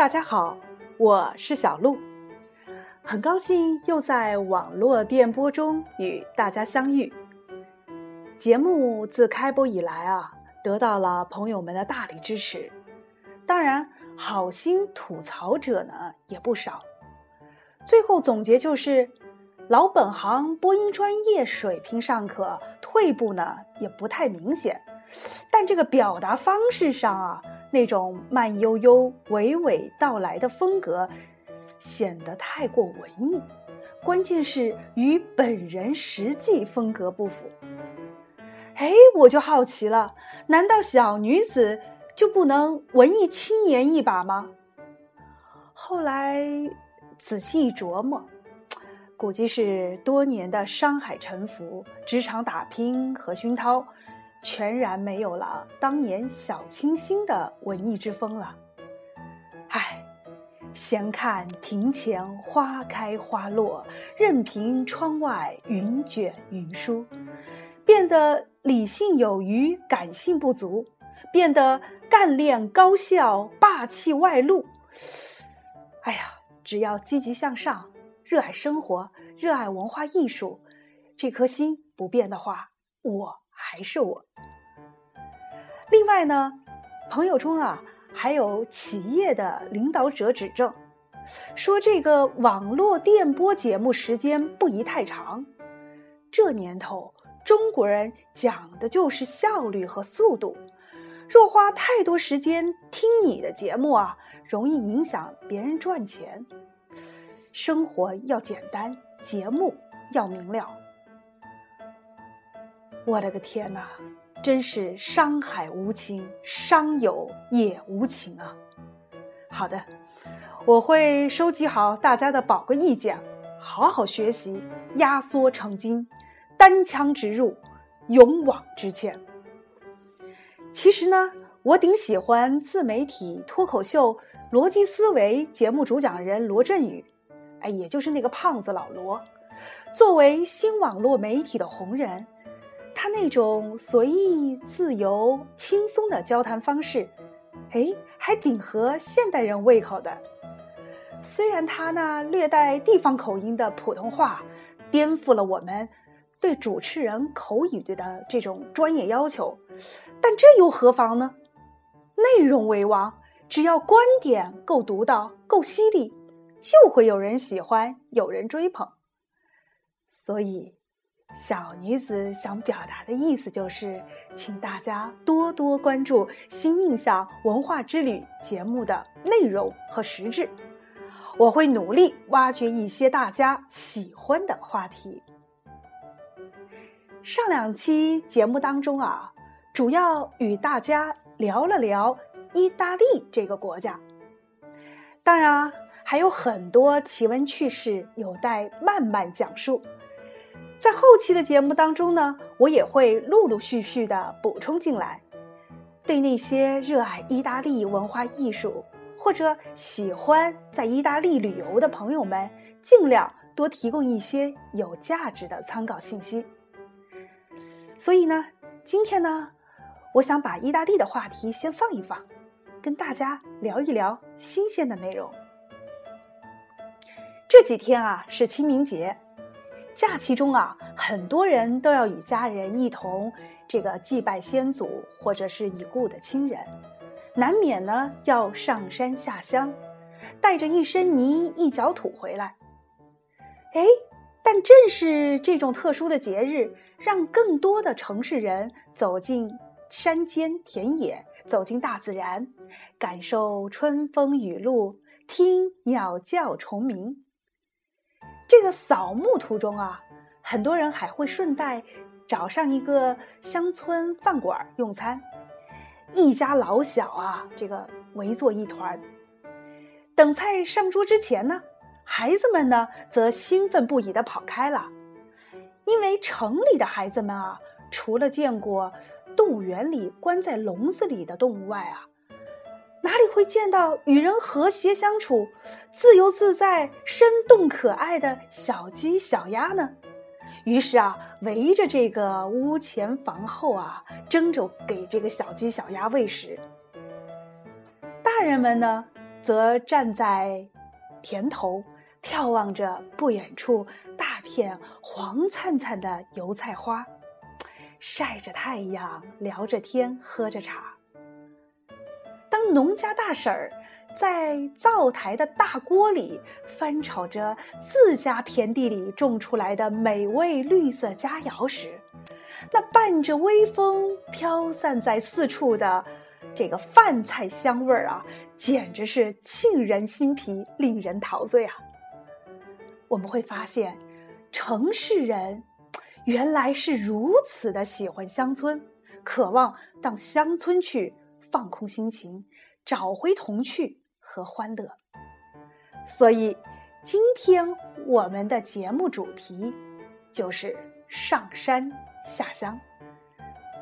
大家好，我是小鹿，很高兴又在网络电波中与大家相遇。节目自开播以来啊，得到了朋友们的大力支持，当然好心吐槽者呢也不少。最后总结就是，老本行播音专业水平尚可，退步呢也不太明显，但这个表达方式上啊。那种慢悠悠、娓娓道来的风格，显得太过文艺，关键是与本人实际风格不符。哎，我就好奇了，难道小女子就不能文艺青年一把吗？后来仔细一琢磨，估计是多年的商海沉浮、职场打拼和熏陶。全然没有了当年小清新的文艺之风了。唉，闲看庭前花开花落，任凭窗外云卷云舒，变得理性有余，感性不足，变得干练高效，霸气外露。哎呀，只要积极向上，热爱生活，热爱文化艺术，这颗心不变的话，我。还是我。另外呢，朋友中啊，还有企业的领导者指正，说这个网络电波节目时间不宜太长。这年头，中国人讲的就是效率和速度。若花太多时间听你的节目啊，容易影响别人赚钱。生活要简单，节目要明了。我的个天哪，真是商海无情，商友也无情啊！好的，我会收集好大家的宝贵意见，好好学习，压缩成金，单枪直入，勇往直前。其实呢，我挺喜欢自媒体脱口秀《逻辑思维》节目主讲人罗振宇，哎，也就是那个胖子老罗，作为新网络媒体的红人。他那种随意、自由、轻松的交谈方式，哎，还挺合现代人胃口的。虽然他那略带地方口音的普通话，颠覆了我们对主持人口语的这种专业要求，但这又何妨呢？内容为王，只要观点够独到、够犀利，就会有人喜欢，有人追捧。所以。小女子想表达的意思就是，请大家多多关注《新印象文化之旅》节目的内容和实质，我会努力挖掘一些大家喜欢的话题。上两期节目当中啊，主要与大家聊了聊意大利这个国家，当然还有很多奇闻趣事有待慢慢讲述。在后期的节目当中呢，我也会陆陆续续的补充进来。对那些热爱意大利文化艺术或者喜欢在意大利旅游的朋友们，尽量多提供一些有价值的参考信息。所以呢，今天呢，我想把意大利的话题先放一放，跟大家聊一聊新鲜的内容。这几天啊，是清明节。假期中啊，很多人都要与家人一同这个祭拜先祖或者是已故的亲人，难免呢要上山下乡，带着一身泥一脚土回来。哎，但正是这种特殊的节日，让更多的城市人走进山间田野，走进大自然，感受春风雨露，听鸟叫虫鸣。这个扫墓途中啊，很多人还会顺带找上一个乡村饭馆用餐，一家老小啊，这个围坐一团。等菜上桌之前呢，孩子们呢则兴奋不已的跑开了，因为城里的孩子们啊，除了见过动物园里关在笼子里的动物外啊。哪里会见到与人和谐相处、自由自在、生动可爱的小鸡小鸭呢？于是啊，围着这个屋前房后啊，争着给这个小鸡小鸭喂食。大人们呢，则站在田头，眺望着不远处大片黄灿灿的油菜花，晒着太阳，聊着天，喝着茶。当农家大婶儿在灶台的大锅里翻炒着自家田地里种出来的美味绿色佳肴时，那伴着微风飘散在四处的这个饭菜香味儿啊，简直是沁人心脾，令人陶醉啊！我们会发现，城市人原来是如此的喜欢乡村，渴望到乡村去放空心情，找回童趣和欢乐。所以，今天我们的节目主题就是上山。下乡，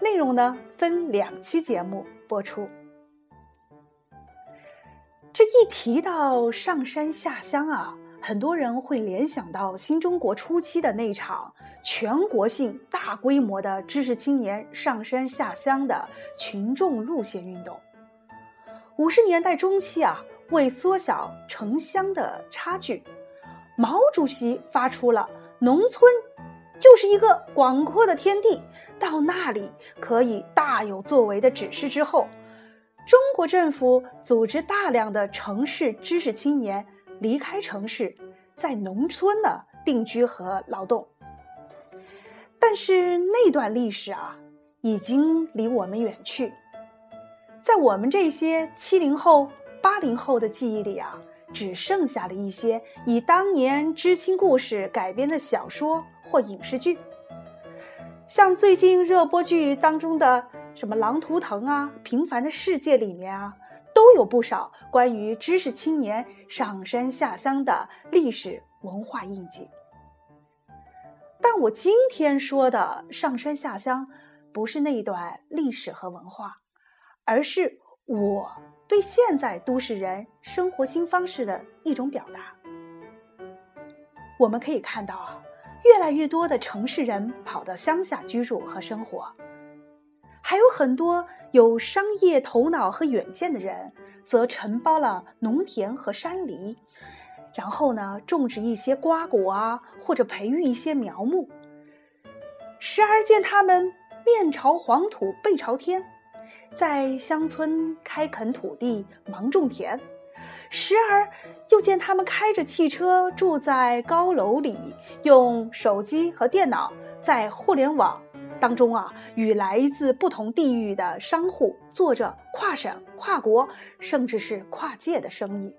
内容呢分两期节目播出。这一提到上山下乡啊，很多人会联想到新中国初期的那场全国性大规模的知识青年上山下乡的群众路线运动。五十年代中期啊，为缩小城乡的差距，毛主席发出了农村。就是一个广阔的天地，到那里可以大有作为的指示之后，中国政府组织大量的城市知识青年离开城市，在农村呢定居和劳动。但是那段历史啊，已经离我们远去，在我们这些七零后、八零后的记忆里啊。只剩下了一些以当年知青故事改编的小说或影视剧，像最近热播剧当中的什么《狼图腾》啊，《平凡的世界》里面啊，都有不少关于知识青年上山下乡的历史文化印记。但我今天说的上山下乡，不是那一段历史和文化，而是我。对现在都市人生活新方式的一种表达，我们可以看到啊，越来越多的城市人跑到乡下居住和生活，还有很多有商业头脑和远见的人，则承包了农田和山梨，然后呢，种植一些瓜果啊，或者培育一些苗木，时而见他们面朝黄土背朝天。在乡村开垦土地、忙种田，时而又见他们开着汽车住在高楼里，用手机和电脑在互联网当中啊，与来自不同地域的商户做着跨省、跨国，甚至是跨界的生意。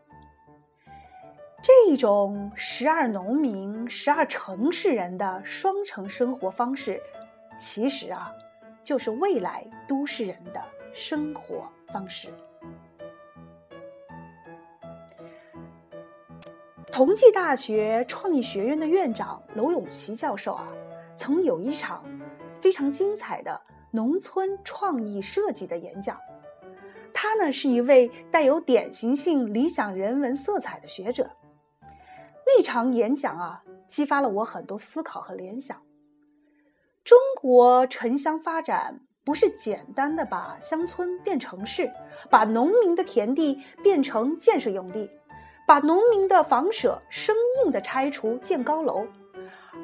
这种十二农民、十二城市人的双城生活方式，其实啊，就是未来都市人的。生活方式。同济大学创意学院的院长娄永琪教授啊，曾有一场非常精彩的农村创意设计的演讲。他呢是一位带有典型性理想人文色彩的学者。那场演讲啊，激发了我很多思考和联想。中国城乡发展。不是简单的把乡村变城市，把农民的田地变成建设用地，把农民的房舍生硬的拆除建高楼，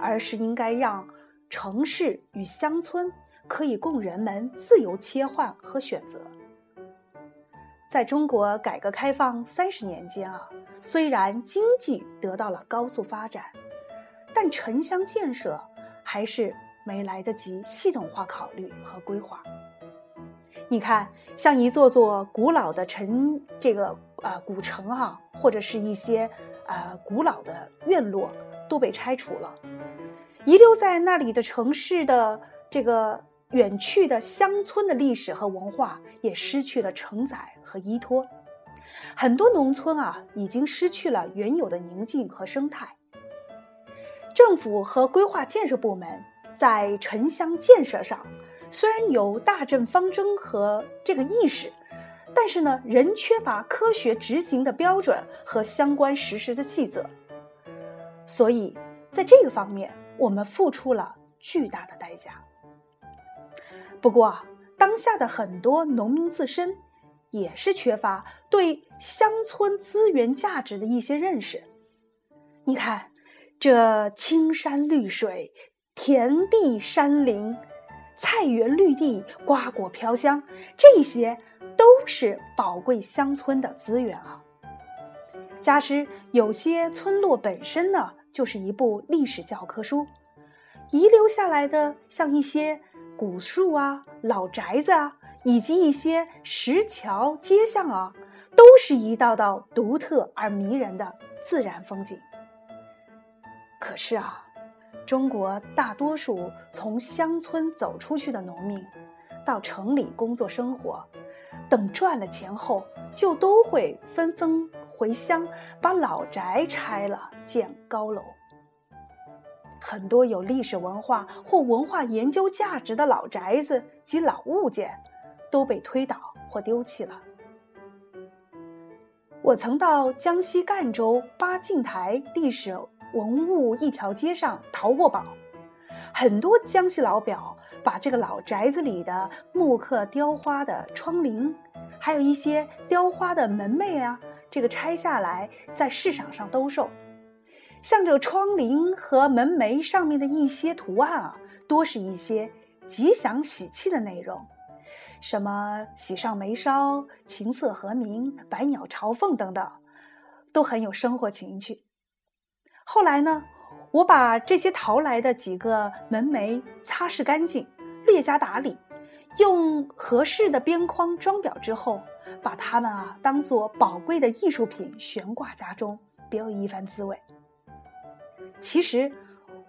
而是应该让城市与乡村可以供人们自由切换和选择。在中国改革开放三十年间啊，虽然经济得到了高速发展，但城乡建设还是。没来得及系统化考虑和规划。你看，像一座座古老的城，这个啊古城啊，或者是一些啊古老的院落都被拆除了，遗留在那里的城市的这个远去的乡村的历史和文化也失去了承载和依托。很多农村啊，已经失去了原有的宁静和生态。政府和规划建设部门。在城乡建设上，虽然有大政方针和这个意识，但是呢，仍缺乏科学执行的标准和相关实施的细则。所以，在这个方面，我们付出了巨大的代价。不过，当下的很多农民自身也是缺乏对乡村资源价值的一些认识。你看，这青山绿水、田地山林、菜园绿地、瓜果飘香，这些都是宝贵乡村的资源啊。加之有些村落本身呢，就是一部历史教科书，遗留下来的像一些古树啊、老宅子啊。以及一些石桥、街巷啊，都是一道道独特而迷人的自然风景。可是啊，中国大多数从乡村走出去的农民，到城里工作生活，等赚了钱后，就都会纷纷回乡，把老宅拆了，建高楼。很多有历史文化或文化研究价值的老宅子及老物件。都被推倒或丢弃了。我曾到江西赣州八镜台历史文物一条街上淘过宝，很多江西老表把这个老宅子里的木刻雕花的窗棂，还有一些雕花的门楣啊，这个拆下来在市场上兜售。像这窗棂和门楣上面的一些图案啊，多是一些吉祥喜气的内容。什么喜上眉梢、琴瑟和鸣、百鸟朝凤等等，都很有生活情趣。后来呢，我把这些淘来的几个门楣擦拭干净，略加打理，用合适的边框装裱之后，把它们啊当做宝贵的艺术品悬挂家中，别有一番滋味。其实，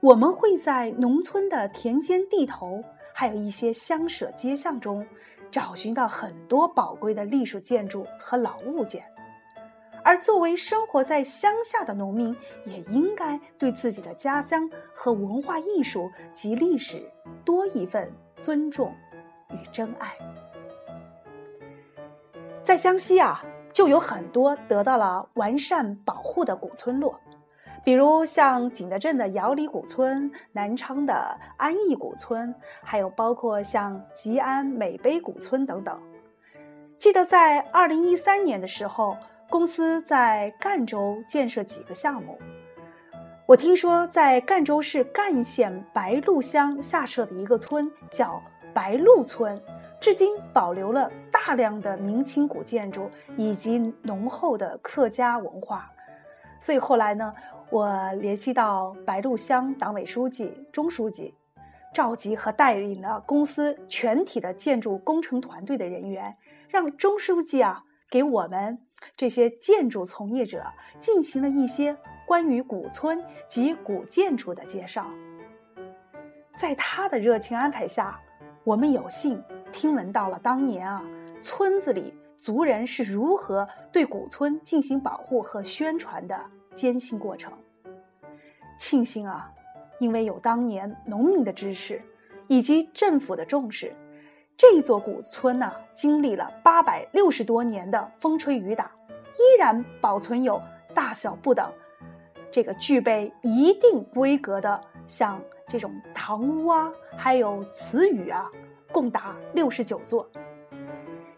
我们会在农村的田间地头，还有一些乡舍街巷中。找寻到很多宝贵的历史建筑和老物件，而作为生活在乡下的农民，也应该对自己的家乡和文化艺术及历史多一份尊重与珍爱。在江西啊，就有很多得到了完善保护的古村落。比如像景德镇的瑶里古村、南昌的安义古村，还有包括像吉安美碑古村等等。记得在二零一三年的时候，公司在赣州建设几个项目。我听说在赣州市赣县白鹿乡下设的一个村叫白鹿村，至今保留了大量的明清古建筑以及浓厚的客家文化。所以后来呢？我联系到白鹿乡党委书记、钟书记，召集和带领了公司全体的建筑工程团队的人员，让钟书记啊给我们这些建筑从业者进行了一些关于古村及古建筑的介绍。在他的热情安排下，我们有幸听闻到了当年啊村子里族人是如何对古村进行保护和宣传的。艰辛过程，庆幸啊，因为有当年农民的支持，以及政府的重视，这座古村呢，经历了八百六十多年的风吹雨打，依然保存有大小不等，这个具备一定规格的，像这种堂屋啊，还有祠宇啊，共达六十九座。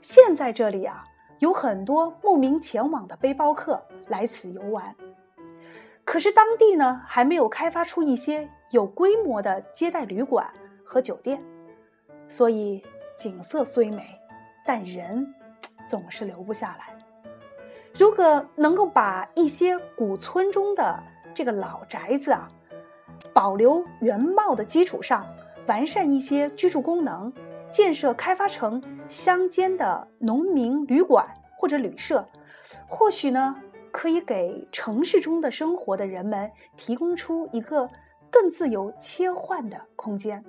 现在这里啊，有很多慕名前往的背包客来此游玩。可是当地呢还没有开发出一些有规模的接待旅馆和酒店，所以景色虽美，但人总是留不下来。如果能够把一些古村中的这个老宅子啊，保留原貌的基础上，完善一些居住功能，建设开发成乡间的农民旅馆或者旅社，或许呢。可以给城市中的生活的人们提供出一个更自由切换的空间，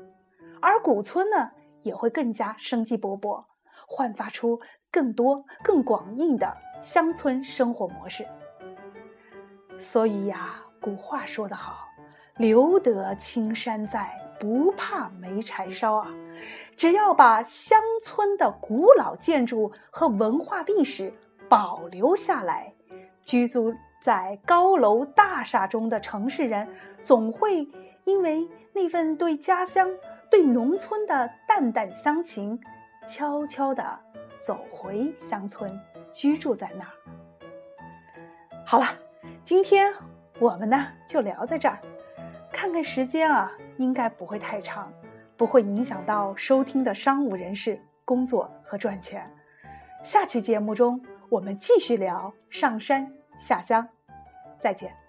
而古村呢也会更加生机勃勃，焕发出更多更广义的乡村生活模式。所以呀，古话说得好：“留得青山在，不怕没柴烧啊！”只要把乡村的古老建筑和文化历史保留下来。居住在高楼大厦中的城市人，总会因为那份对家乡、对农村的淡淡乡情，悄悄地走回乡村，居住在那儿。好了，今天我们呢就聊在这儿。看看时间啊，应该不会太长，不会影响到收听的商务人士工作和赚钱。下期节目中，我们继续聊上山下乡，再见。